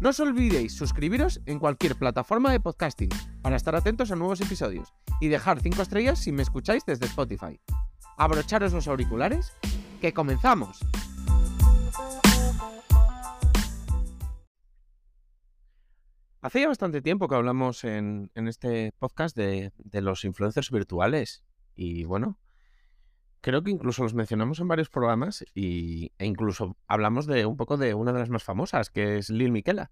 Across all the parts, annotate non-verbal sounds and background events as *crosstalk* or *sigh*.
No os olvidéis suscribiros en cualquier plataforma de podcasting para estar atentos a nuevos episodios y dejar 5 estrellas si me escucháis desde Spotify. Abrocharos los auriculares, que comenzamos. Hace ya bastante tiempo que hablamos en, este podcast de, los influencers virtuales y bueno, creo que incluso los mencionamos en varios programas y, e incluso hablamos de un poco de una de las más famosas, que es Lil Miquela.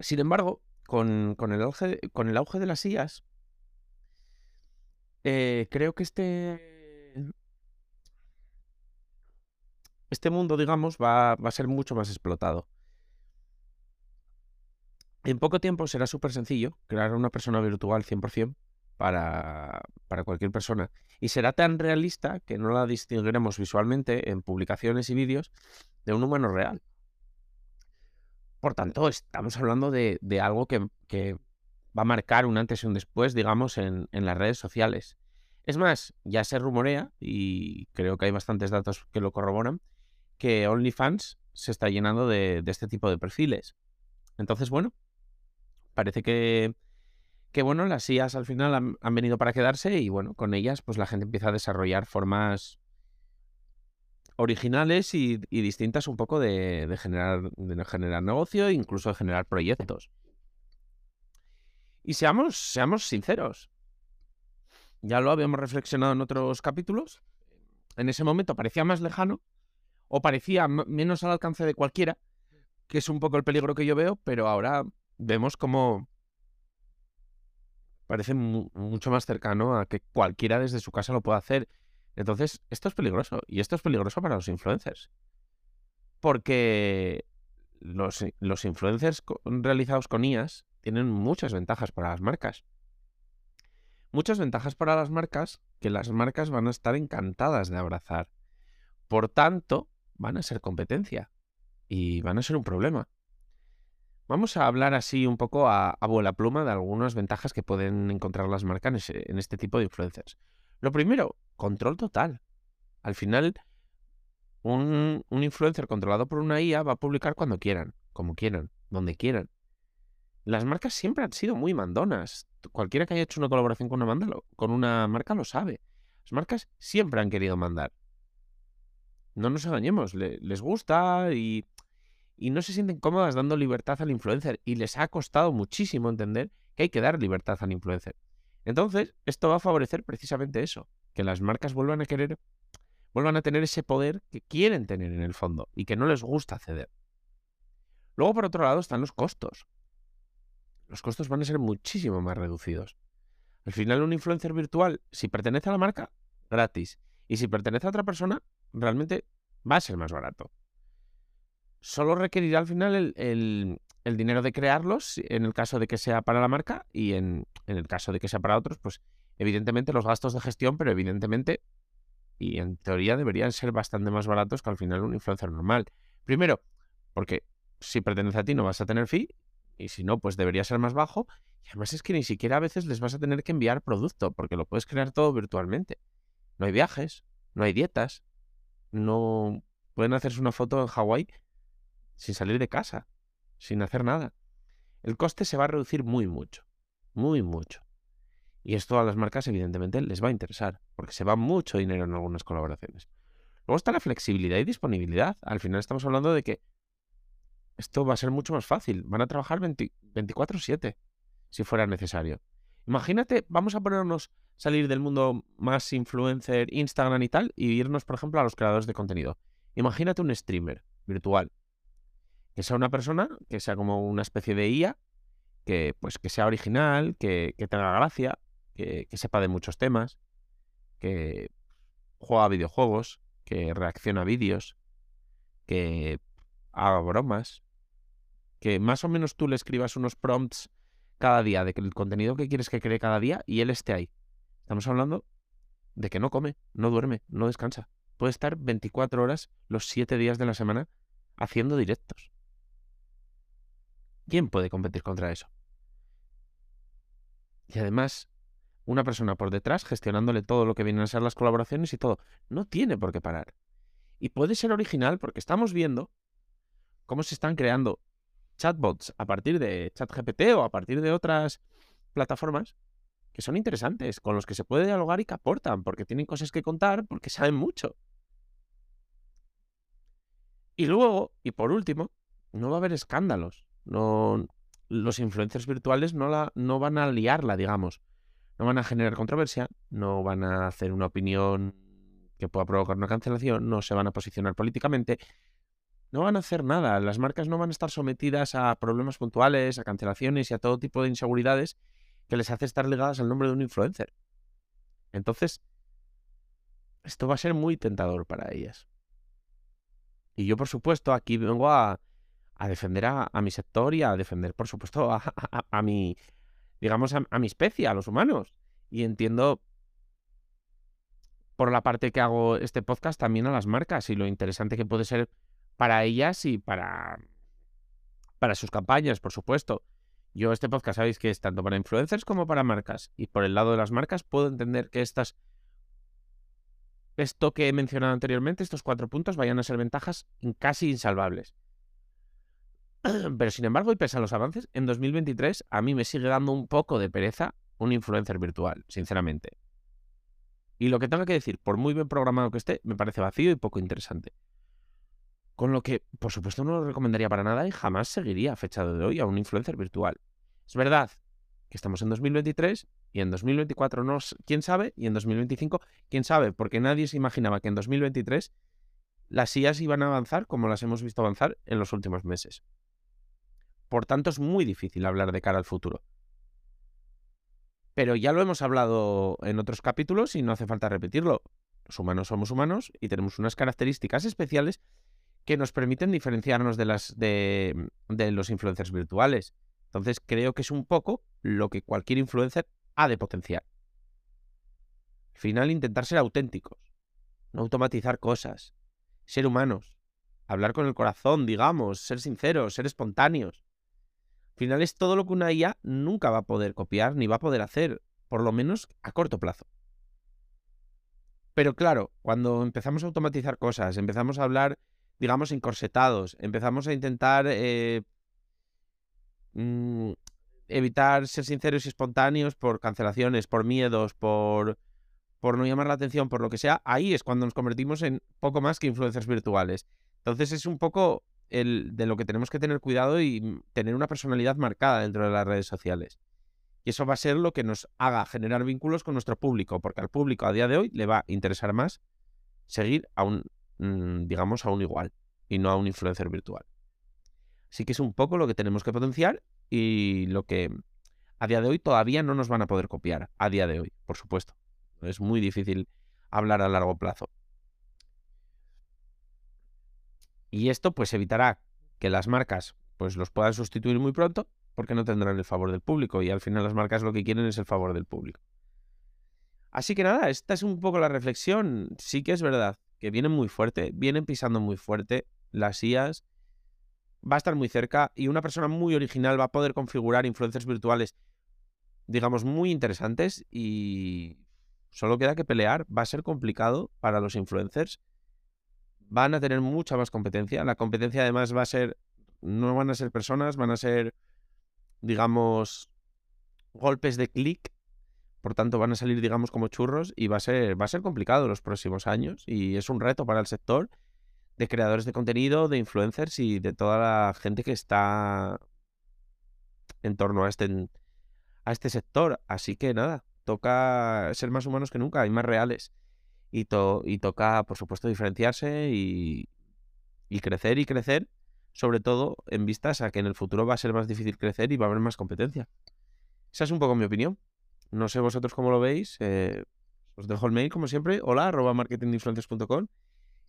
Sin embargo, con, el, auge, con el auge de las IAS, eh, creo que este, este mundo, digamos, va, va a ser mucho más explotado. En poco tiempo será súper sencillo crear una persona virtual 100% para, para cualquier persona. Y será tan realista que no la distinguiremos visualmente en publicaciones y vídeos de un humano real. Por tanto, estamos hablando de, algo que, va a marcar un antes y un después, digamos, en, las redes sociales. Es más, ya se rumorea, y creo que hay bastantes datos que lo corroboran, que OnlyFans se está llenando de este tipo de perfiles. Entonces, bueno, parece que, que bueno, las IAs al final han, venido para quedarse y bueno, con ellas pues la gente empieza a desarrollar formas originales y, distintas un poco de, generar, de generar negocio e incluso de generar proyectos. Y seamos, seamos sinceros. Ya lo habíamos reflexionado en otros capítulos. En ese momento parecía más lejano o parecía menos al alcance de cualquiera, que es un poco el peligro que yo veo, pero ahora vemos como parece mucho más cercano a que cualquiera desde su casa lo pueda hacer. Entonces, esto es peligroso. Y esto es peligroso para los influencers. Porque los, influencers realizados con IAS tienen muchas ventajas para las marcas. Muchas ventajas para las marcas que las marcas van a estar encantadas de abrazar. Por tanto, van a ser competencia y van a ser un problema. Vamos a hablar así un poco a, a pluma de algunas ventajas que pueden encontrar las marcas en, este tipo de influencers. Lo primero, control total. Al final, un, influencer controlado por una IA va a publicar cuando quieran, como quieran, donde quieran. Las marcas siempre han sido muy mandonas. Cualquiera que haya hecho una colaboración con una, con una marca lo sabe. Las marcas siempre han querido mandar. No nos engañemos, les gusta y y no se sienten cómodas dando libertad al influencer y les ha costado muchísimo entender que hay que dar libertad al influencer. Entonces, esto va a favorecer precisamente eso, que las marcas vuelvan a querer, vuelvan a tener ese poder que quieren tener en el fondo y que no les gusta ceder. Luego, por otro lado, están los costos. Los costos van a ser muchísimo más reducidos. Al final, un influencer virtual, si pertenece a la marca, gratis. Y si pertenece a otra persona, realmente va a ser más barato solo requerirá al final el, dinero de crearlos en el caso de que sea para la marca y en, el caso de que sea para otros, pues evidentemente los gastos de gestión, pero evidentemente y en teoría deberían ser bastante más baratos que al final un influencer normal. Primero, porque si pertenece a ti no vas a tener fee y si no, pues debería ser más bajo. Y además es que ni siquiera a veces les vas a tener que enviar producto porque lo puedes crear todo virtualmente. No hay viajes, no hay dietas, no pueden hacerse una foto en Hawái sin salir de casa, sin hacer nada. El coste se va a reducir muy mucho, muy mucho. Y esto a las marcas evidentemente les va a interesar, porque se va mucho dinero en algunas colaboraciones. Luego está la flexibilidad y disponibilidad. Al final estamos hablando de que esto va a ser mucho más fácil. Van a trabajar 24/7 si fuera necesario. Imagínate, vamos a ponernos salir del mundo más influencer, Instagram y tal, y irnos, por ejemplo, a los creadores de contenido. Imagínate un streamer virtual que sea una persona, que sea como una especie de IA, que, pues, que sea original, que, tenga gracia, que, sepa de muchos temas, que juega videojuegos, que reacciona a vídeos, que haga bromas. que más o menos tú le escribas unos prompts cada día de que el contenido que quieres que cree cada día y él esté ahí. Estamos hablando de que no come, no duerme, no descansa. Puede estar 24 horas los 7 días de la semana haciendo directos. ¿Quién puede competir contra eso? Y además, una persona por detrás gestionándole todo lo que vienen a ser las colaboraciones y todo. No tiene por qué parar. Y puede ser original porque estamos viendo cómo se están creando chatbots a partir de ChatGPT o a partir de otras plataformas que son interesantes, con los que se puede dialogar y que aportan, porque tienen cosas que contar, porque saben mucho. Y luego, y por último, no va a haber escándalos. No, los influencers virtuales no, la, no van a liarla, digamos. No van a generar controversia, no van a hacer una opinión que pueda provocar una cancelación, no se van a posicionar políticamente, no van a hacer nada. Las marcas no van a estar sometidas a problemas puntuales, a cancelaciones y a todo tipo de inseguridades que les hace estar ligadas al nombre de un influencer. Entonces, esto va a ser muy tentador para ellas. Y yo, por supuesto, aquí vengo a, defender a, mi sector y a defender, por supuesto, *laughs* a, mi, digamos, a, mi especie, a los humanos. Y entiendo por la parte que hago este podcast también a las marcas y lo interesante que puede ser para ellas y para, para sus campañas, por supuesto. Yo este podcast sabéis que es tanto para influencers como para marcas. Y por el lado de las marcas puedo entender que estas esto que he mencionado anteriormente, estos cuatro puntos, vayan a ser ventajas casi insalvables. *clears throat* Pero sin embargo, y pese a los avances, en 2023 a mí me sigue dando un poco de pereza un influencer virtual, sinceramente. Y lo que tenga que decir, por muy bien programado que esté, me parece vacío y poco interesante. Con lo que, por supuesto, no lo recomendaría para nada y jamás seguiría a fecha de hoy a un influencer virtual. Es verdad que estamos en 2023 y en 2024 no, quién sabe, y en 2025 quién sabe, porque nadie se imaginaba que en 2023 las IAS iban a avanzar como las hemos visto avanzar en los últimos meses. Por tanto, es muy difícil hablar de cara al futuro. Pero ya lo hemos hablado en otros capítulos y no hace falta repetirlo. Los humanos somos humanos y tenemos unas características especiales que nos permiten diferenciarnos de, las, de, los influencers virtuales. Entonces creo que es un poco lo que cualquier influencer ha de potenciar. Al final intentar ser auténticos, no automatizar cosas, ser humanos, hablar con el corazón, digamos, ser sinceros, ser espontáneos. Al final es todo lo que una IA nunca va a poder copiar ni va a poder hacer, por lo menos a corto plazo. Pero claro, cuando empezamos a automatizar cosas, empezamos a hablar digamos, encorsetados. Empezamos a intentar eh, mm, evitar ser sinceros y espontáneos por cancelaciones, por miedos, por, por no llamar la atención, por lo que sea. Ahí es cuando nos convertimos en poco más que influencers virtuales. Entonces es un poco el, de lo que tenemos que tener cuidado y tener una personalidad marcada dentro de las redes sociales. Y eso va a ser lo que nos haga generar vínculos con nuestro público, porque al público a día de hoy le va a interesar más seguir a un Mm, digamos, a un igual y no a un influencer virtual. Así que es un poco lo que tenemos que potenciar y lo que a día de hoy todavía no nos van a poder copiar. A día de hoy, por supuesto. Es muy difícil hablar a largo plazo. Y esto pues evitará que las marcas pues los puedan sustituir muy pronto porque no tendrán el favor del público y al final las marcas lo que quieren es el favor del público. Así que nada, esta es un poco la reflexión. Sí que es verdad que vienen muy fuerte, vienen pisando muy fuerte las IAS, va a estar muy cerca y una persona muy original va a poder configurar influencers virtuales, digamos, muy interesantes y solo queda que pelear, va a ser complicado para los influencers, van a tener mucha más competencia, la competencia además va a ser, no van a ser personas, van a ser, digamos, golpes de clic por tanto, van a salir, digamos, como churros y va a ser, va a ser complicado los próximos años. Y es un reto para el sector de creadores de contenido, de influencers y de toda la gente que está en torno a este, a este sector. Así que nada, toca ser más humanos que nunca y más reales. Y, y toca, por supuesto, diferenciarse y, y crecer y crecer, sobre todo en vistas a que en el futuro va a ser más difícil crecer y va a haber más competencia. Esa es un poco mi opinión. No sé vosotros cómo lo veis. Eh, os dejo el mail, como siempre. Hola, arroba marketinginfluencers.com.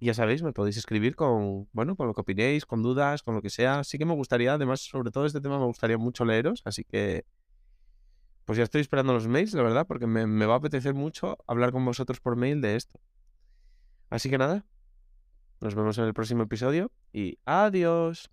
ya sabéis, me podéis escribir con, bueno, con lo que opinéis, con dudas, con lo que sea. Sí que me gustaría, además, sobre todo este tema me gustaría mucho leeros, así que pues ya estoy esperando los mails, la verdad, porque me, va a apetecer mucho hablar con vosotros por mail de esto. Así que nada, nos vemos en el próximo episodio y adiós.